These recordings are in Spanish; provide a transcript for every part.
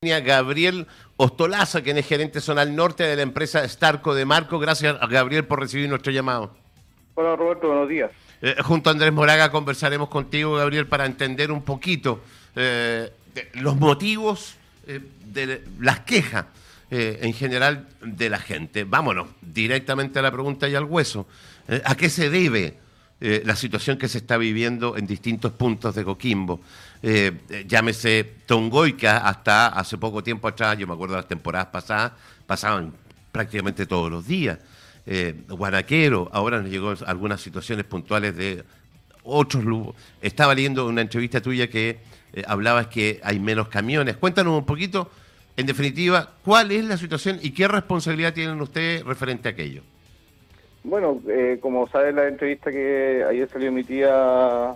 Gabriel Ostolaza, quien es gerente zonal norte de la empresa Starco de Marco. Gracias, Gabriel, por recibir nuestro llamado. Hola, Roberto, buenos días. Eh, junto a Andrés Moraga conversaremos contigo, Gabriel, para entender un poquito eh, los motivos eh, de las quejas en general de la gente. Vámonos directamente a la pregunta y al hueso. ¿A qué se debe la situación que se está viviendo en distintos puntos de Coquimbo? Eh, llámese Tongoica, hasta hace poco tiempo atrás, yo me acuerdo de las temporadas pasadas, pasaban prácticamente todos los días. Eh, Guanaquero, ahora nos llegó algunas situaciones puntuales de otros Estaba leyendo una entrevista tuya que eh, hablabas que hay menos camiones. Cuéntanos un poquito, en definitiva, cuál es la situación y qué responsabilidad tienen ustedes referente a aquello. Bueno, eh, como sabes la entrevista que ayer salió mi tía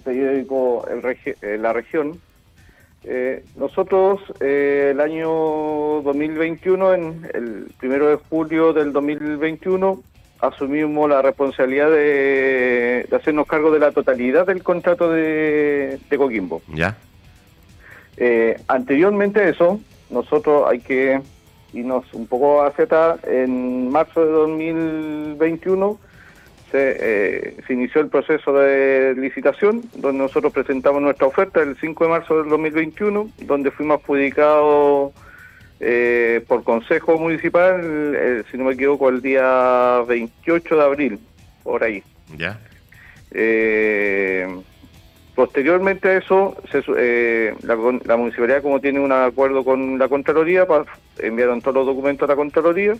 en el periódico eh, La Región. Eh, nosotros eh, el año 2021, en el primero de julio del 2021, asumimos la responsabilidad de, hacernos cargo de la totalidad del contrato de, Coquimbo. Ya. anteriormente a eso, nosotros hay que irnos un poco a Z, en marzo de 2021 eh, se, inició el proceso de licitación, donde nosotros presentamos nuestra oferta el 5 de marzo del 2021, donde fuimos adjudicados eh, por Consejo Municipal, eh, si no me equivoco, el día 28 de abril, por ahí. Ya. posteriormente a eso, la, la, municipalidad, como tiene un acuerdo con la Contraloría, enviaron todos los documentos a la Contraloría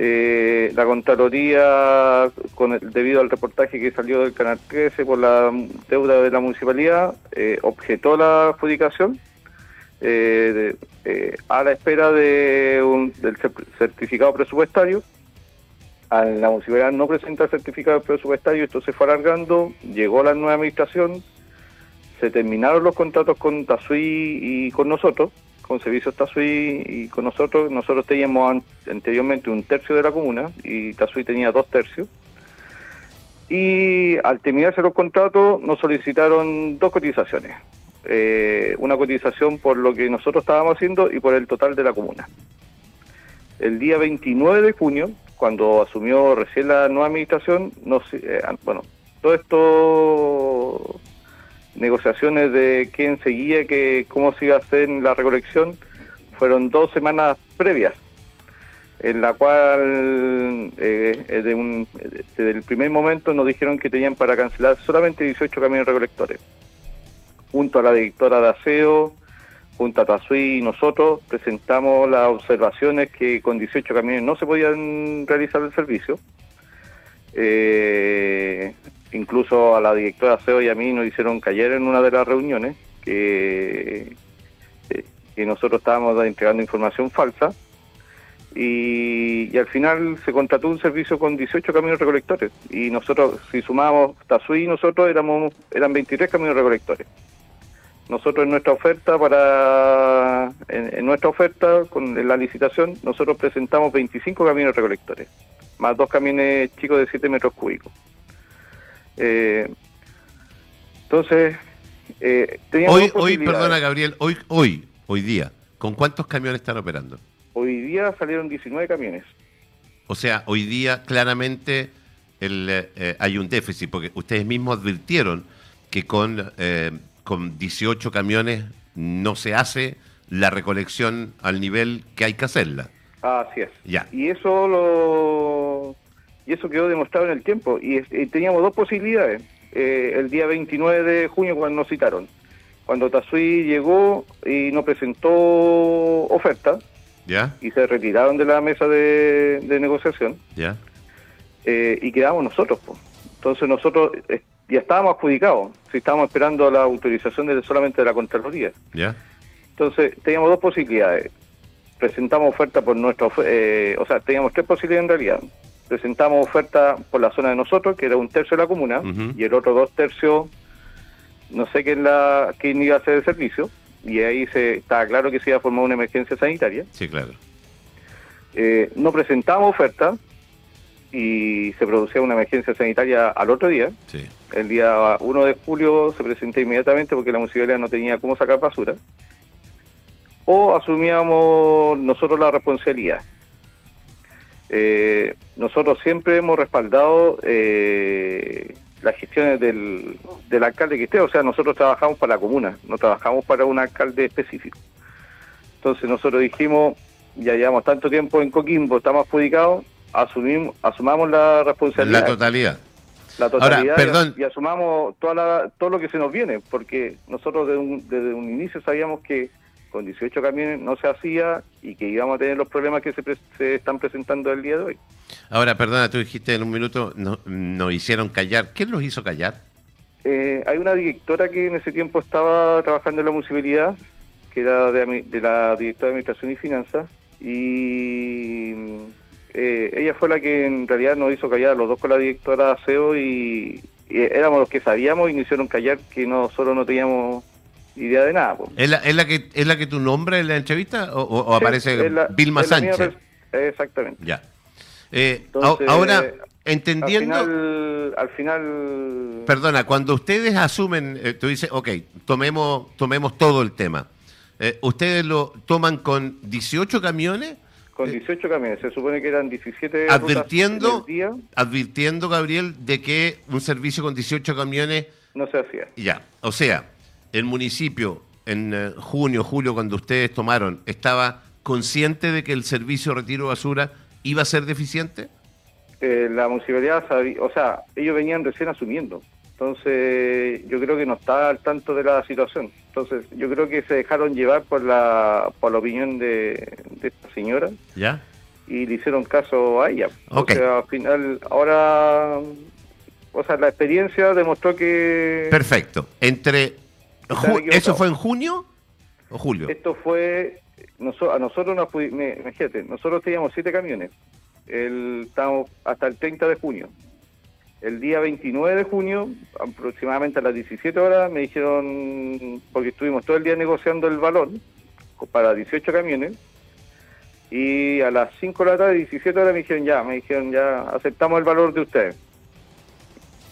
eh, la Contraloría, con debido al reportaje que salió del Canal 13 por la deuda de la municipalidad, eh, objetó la adjudicación eh, a la espera de un, del certificado presupuestario. La municipalidad no presenta el certificado presupuestario, esto se fue alargando, llegó la nueva administración, se terminaron los contratos con Tasuí y con nosotros, con Servicios Tasuí y con nosotros. Nosotros teníamos anteriormente un tercio de la comuna y Tasuí tenía dos tercios. Y al terminarse los contratos nos solicitaron dos cotizaciones. Eh, una cotización por lo que nosotros estábamos haciendo y por el total de la comuna. El día 29 de junio, cuando asumió recién la nueva administración, nos, eh, bueno, todo esto negociaciones de quién seguía, que cómo se iba a hacer la recolección, fueron dos semanas previas, en la cual eh, desde, el primer momento nos dijeron que tenían para cancelar solamente 18 camiones recolectores. Junto a la directora de aseo, junto a Tasuí y nosotros presentamos las observaciones que con 18 camiones no se podían realizar el servicio. Eh, incluso a la directora de aseo y a mí nos hicieron caer en una de las reuniones que, eh, nosotros estábamos entregando información falsa y, al final se contrató un servicio con 18 camiones recolectores y nosotros si sumamos Tasuí y nosotros éramos eran 23 camiones recolectores. Nosotros en nuestra oferta para en, nuestra oferta con la licitación nosotros presentamos 25 camiones recolectores más dos camiones chicos de 7 metros cúbicos eh, entonces, eh, hoy, hoy, perdona Gabriel, hoy, hoy, hoy día, ¿con cuántos camiones están operando? Hoy día salieron 19 camiones. O sea, hoy día claramente el, eh, hay un déficit, porque ustedes mismos advirtieron que con, eh, con 18 camiones no se hace la recolección al nivel que hay que hacerla. Así es. Ya. Y eso lo y eso quedó demostrado en el tiempo. Y, teníamos dos posibilidades. Eh, el día 29 de junio cuando nos citaron, cuando Tasuí llegó y nos presentó oferta ¿Ya? y se retiraron de la mesa de, negociación ¿Ya? Eh, y quedamos nosotros. Entonces nosotros eh, ya estábamos adjudicados, si estábamos esperando la autorización de solamente de la Contraloría. ¿Ya? Entonces teníamos dos posibilidades. Presentamos oferta por nuestro, o sea, teníamos tres posibilidades en realidad presentamos oferta por la zona de nosotros, que era un tercio de la comuna, y el otro dos tercios, no sé quién, la, quién iba a hacer el servicio, y ahí se estaba claro que se iba a formar una emergencia sanitaria. Sí, claro. Eh, no presentamos oferta y se producía una emergencia sanitaria al otro día. Sí. El día 1 de julio se presentó inmediatamente porque la municipalidad no tenía cómo sacar basura. o asumíamos nosotros la responsabilidad. Eh, nosotros siempre hemos respaldado eh, las gestiones del, del alcalde que esté, o sea, nosotros trabajamos para la comuna, no trabajamos para un alcalde específico. Entonces nosotros dijimos, ya llevamos tanto tiempo en Coquimbo, estamos adjudicados, asumimos, asumamos la responsabilidad. La totalidad. La totalidad Ahora, perdón. Y, y asumamos toda la, todo lo que se nos viene, porque nosotros desde un, desde un inicio sabíamos que con 18 camiones no se hacía y que íbamos a tener los problemas que se, pre- se están presentando el día de hoy. Ahora, perdona, tú dijiste en un minuto, no- nos hicieron callar. ¿Quién los hizo callar? Eh, hay una directora que en ese tiempo estaba trabajando en la municipalidad, que era de, la directora de Administración y Finanzas, y eh, ella fue la que en realidad nos hizo callar, los dos con la directora aseo, y, y éramos los que sabíamos y nos hicieron callar que nosotros no teníamos idea de nada. po. ¿Es la, es la que, ¿Es la que tu nombra en la entrevista o, o- o aparece la- Vilma Sánchez? Exactamente. Ya. Eh, Entonces, ahora, entendiendo... Al final, al final Perdona, cuando ustedes asumen, eh, tú dices, ok, tomemos, tomemos todo el tema. Eh, ¿Ustedes lo toman con 18 camiones? con 18 camiones, se supone que eran 17 rutas Advirtiendo, día, advirtiendo, Gabriel, de que un servicio con 18 camiones, no se hacía. ya. O sea, el municipio en eh, junio, julio, cuando ustedes tomaron, ¿estaba consciente de que el servicio de retiro de basura iba a ser deficiente? Eh, la municipalidad sabía, o sea, ellos venían recién asumiendo. Entonces, yo creo que no está al tanto de la situación. Entonces, yo creo que se dejaron llevar por la, por la opinión de, de esta señora ¿Ya? y le hicieron caso a ella. Ok. O sea, al final, ahora, o sea, la experiencia demostró que Perfecto. Entre. ¿Eso fue en junio o julio? esto fue, noso- a nosotros nos imagínate, nosotros teníamos siete camiones, el, estamos hasta el 30 de junio. El día 29 de junio, aproximadamente a las 17 horas, me dijeron, porque estuvimos todo el día negociando el valor para 18 camiones, y a las 5 de la tarde, 17 horas, me dijeron ya, me dijeron ya, aceptamos el valor de ustedes.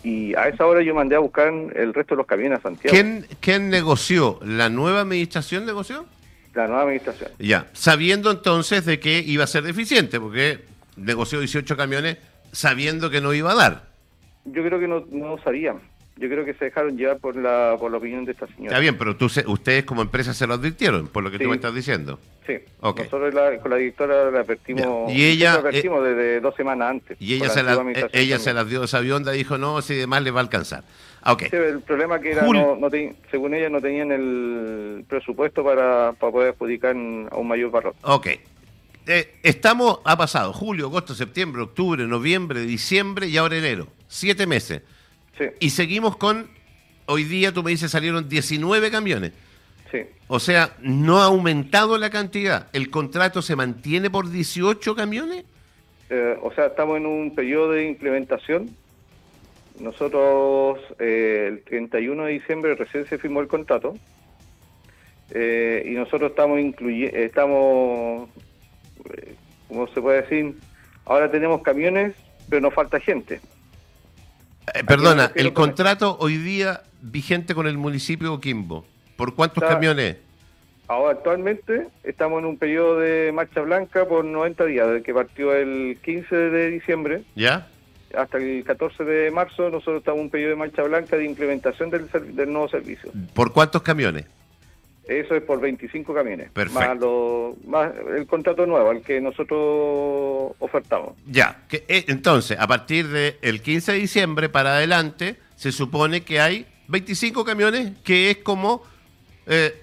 Y a esa hora yo mandé a buscar el resto de los camiones a Santiago, ¿Quién, ¿Quién negoció? ¿La nueva administración negoció? la nueva administración. Ya, sabiendo entonces de que iba a ser deficiente, porque negoció 18 camiones sabiendo que no iba a dar. Yo creo que no, no sabían. Yo creo que se dejaron llevar por la, por la opinión de esta señora. Está bien, pero tú se- ustedes como empresa se lo advirtieron, por lo que Sí. tú me estás diciendo. Sí. Nosotros la- con la directora la advertimos. Y ella, la advertimos desde dos semanas antes. Y ella, se, la, administración ella se las dio esa avionda, dijo, no, si demás le va a alcanzar. Ah, Ok, Sí, el problema que era, Jul- no, no te- según ella, no tenían el presupuesto para, para poder adjudicar a un mayor valor. ok. Eh, estamos, ha pasado julio, agosto, septiembre, octubre, noviembre, diciembre y ahora enero. Siete meses. Sí, Y seguimos con, hoy día tú me dices salieron 19 camiones. sí. O sea, no ha aumentado la cantidad. ¿El contrato se mantiene por 18 camiones? Eh, o sea, estamos en un periodo de implementación. Nosotros, eh, el 31 de diciembre recién se firmó el contrato. Eh, y nosotros estamos incluyendo, estamos, eh, ¿cómo se puede decir? Ahora tenemos camiones, pero nos falta gente. Eh, perdona, el con- contrato hoy día vigente con el municipio de Coquimbo. ¿Por cuántos Está- camiones? Ahora actualmente estamos en un periodo de marcha blanca por 90 días, desde que partió el 15 de diciembre ¿Ya? hasta el 14 de marzo, nosotros estamos en un periodo de marcha blanca de implementación del nuevo servicio. ¿Por cuántos camiones? Eso es por 25 camiones. Perfecto. Más, lo- más el contrato nuevo, al que nosotros ofertamos. Ya. Que, eh, entonces, a partir del 15 de diciembre para adelante, se supone que hay 25 camiones, que es como eh,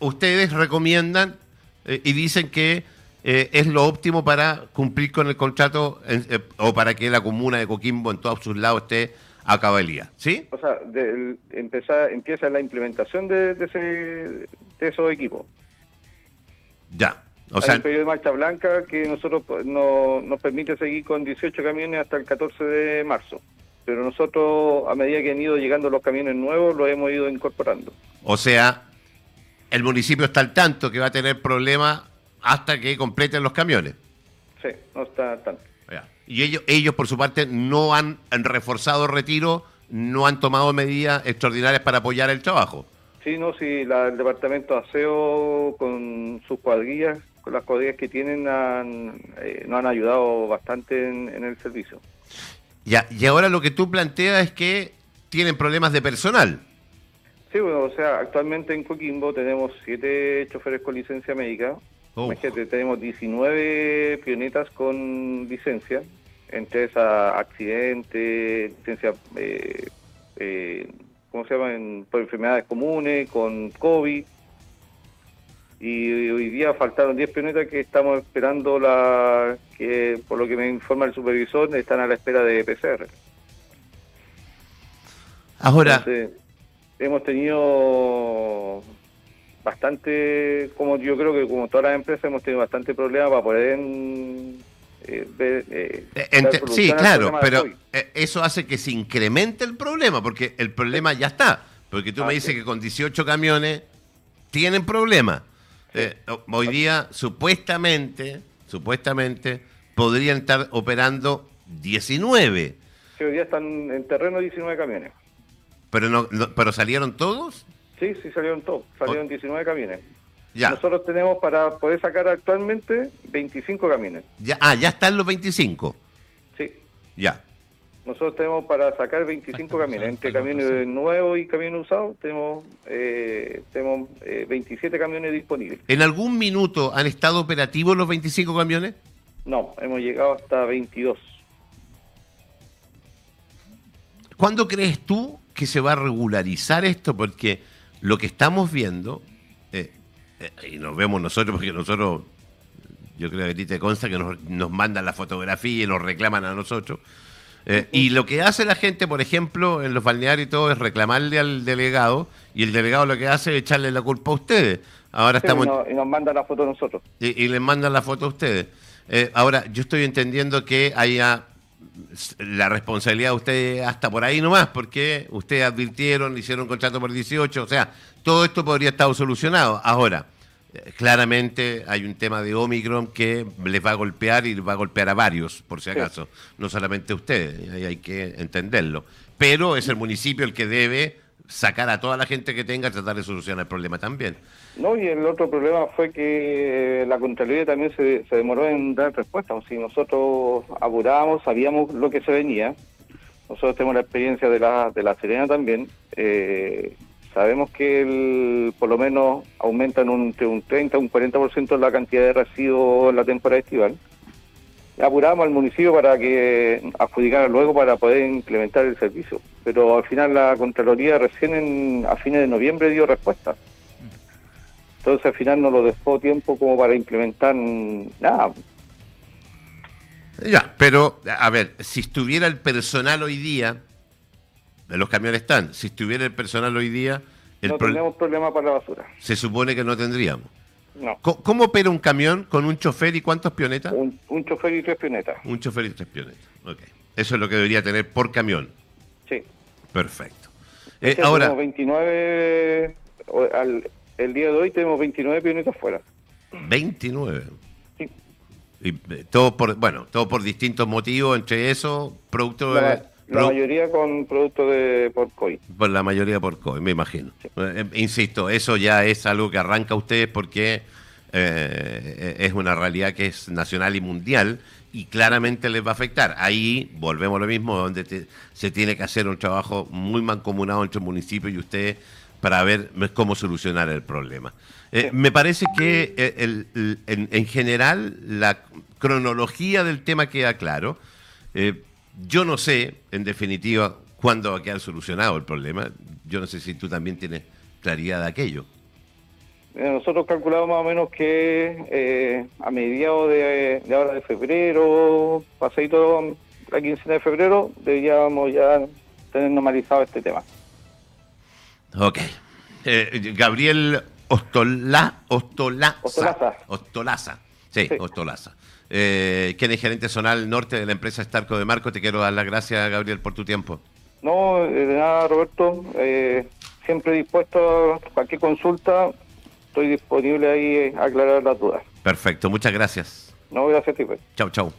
ustedes recomiendan eh, y dicen que eh, es lo óptimo para cumplir con el contrato en- o para que la comuna de Coquimbo en todos sus lados esté a cabalía. ¿Sí? O sea, del- empezar, empieza la implementación de, de, ese, de esos equipos. Ya. O Hay sea, un periodo de marcha blanca que nosotros no, nos permite seguir con 18 camiones hasta el 14 de marzo. Pero nosotros, a medida que han ido llegando los camiones nuevos, los hemos ido incorporando. o sea, el municipio está al tanto que va a tener problemas hasta que completen los camiones. Sí, no está tanto. Y ellos, ellos, por su parte, no han, han reforzado retiro, no han tomado medidas extraordinarias para apoyar el trabajo. Sí, no, sí, la, el departamento de aseo con sus cuadrillas, con las cuadrillas que tienen, han, eh, nos han ayudado bastante en, en el servicio. Ya, y ahora lo que tú planteas es que tienen problemas de personal. Sí, bueno, o sea, actualmente en Coquimbo tenemos siete choferes con licencia médica. Oh. Imagínate, tenemos 19 pionetas con licencia, entre esas accidentes, licencia, eh, eh, ¿cómo se llaman? Por enfermedades comunes, con COVID. Y hoy día faltaron 10 pionetas que estamos esperando la que, por lo que me informa el supervisor, están a la espera de PCR. Ahora, Entonces, hemos tenido bastante, como yo creo que como todas las empresas, hemos tenido bastante problema para poder eh, ver, eh, eh, ente- sí, claro, pero eh, eso hace que se incremente el problema, porque el problema ya está. Porque tú Ah, me dices sí. que con 18 camiones tienen problemas. Eh, o- hoy día, supuestamente, supuestamente, podrían estar operando 19, Sí, hoy día están en terreno 19 camiones. pero no, no- pero salieron todos. Sí, sí salieron todos, salieron 19 camiones. Ya, Nosotros tenemos para poder sacar actualmente 25 camiones. ya, ah, ya están los 25. Sí, Ya. nosotros tenemos para sacar 25 camiones. Entre camiones nuevos y camiones usados tenemos, eh, tenemos eh, 27 camiones disponibles. ¿En algún minuto han estado operativos los 25 camiones? No, hemos llegado hasta 22. ¿Cuándo crees tú que se va a regularizar esto? Porque lo que estamos viendo, eh, eh, y nos vemos nosotros, porque nosotros, yo creo que a ti te consta que nos, nos mandan la fotografía y nos reclaman a nosotros. Eh, y lo que hace la gente, por ejemplo, en los balnearios y todo, es reclamarle al delegado, y el delegado lo que hace es echarle la culpa a ustedes. Ahora Sí, estamos... y, nos, y nos mandan la foto a nosotros. Y, y les mandan la foto a ustedes. Eh, ahora, yo estoy entendiendo que haya la responsabilidad de ustedes hasta por ahí nomás, porque ustedes advirtieron, hicieron contrato por 18, o sea, todo esto podría estar solucionado. Ahora, eh, claramente hay un tema de Omicron que les va a golpear y les va a golpear a varios, por si Sí. acaso, no solamente a ustedes, hay que entenderlo. Pero es el municipio el que debe sacar a toda la gente que tenga, tratar de solucionar el problema también. No, y el otro problema fue que eh, la Contraloría también se, demoró en dar respuesta. O sea, nosotros apurábamos, sabíamos lo que se venía. Nosotros tenemos la experiencia de la, de la Serena también. Eh, sabemos que el, por lo menos aumentan un, un 30 un 40% la cantidad de residuos en la temporada estival. Apuramos al municipio para que adjudicara luego para poder implementar el servicio. Pero al final la Contraloría recién en- a fines de noviembre dio respuesta. Entonces al final no lo dejó tiempo como para implementar nada. Ya, pero, a ver, si estuviera el personal hoy día, los camiones están, si estuviera el personal hoy día, el no pro- tenemos problema para la basura. se supone que no tendríamos. No. ¿Cómo, opera un camión con un chofer y cuántos pionetas? Un, un chofer y tres pionetas. Un chofer y tres pionetas. Ok. Eso es lo que debería tener por camión. Sí. Perfecto. Eh, ahora, tenemos 29, o- al- el día de hoy tenemos 29 pionetas fuera. 29. Sí. Y, eh, todo por, bueno, todo por distintos motivos, entre eso, producto La, de... la mayoría con productos de por COVID. Por la mayoría por COVID, me imagino. Eh, insisto, eso ya es algo que arranca a ustedes porque eh, es una realidad que es nacional y mundial y claramente les va a afectar. Ahí volvemos a lo mismo, donde te- se tiene que hacer un trabajo muy mancomunado entre el municipio y ustedes para ver cómo solucionar el problema. Eh, Me parece que eh, el- el- en, en general la cronología del tema queda claro. Eh, yo no sé, en definitiva, cuándo va a quedar solucionado el problema. Yo no sé si tú también tienes claridad de aquello. Nosotros calculamos más o menos que eh, a mediados de, de ahora de febrero, pasadito la quincena de febrero, deberíamos ya tener normalizado este tema. Ok. Eh, Gabriel Ostola, Ostolaza. Ostolaza. Ostolaza. Sí, Sí. Ostolaza. Eh, quien es gerente zonal norte de la empresa Starco de Marco. Te quiero dar las gracias, Gabriel, por tu tiempo. No, eh, de nada, Roberto. Eh, siempre dispuesto a cualquier consulta. Estoy disponible ahí a aclarar las dudas. Perfecto, muchas gracias. No, gracias a ti. pues. Chau, chau.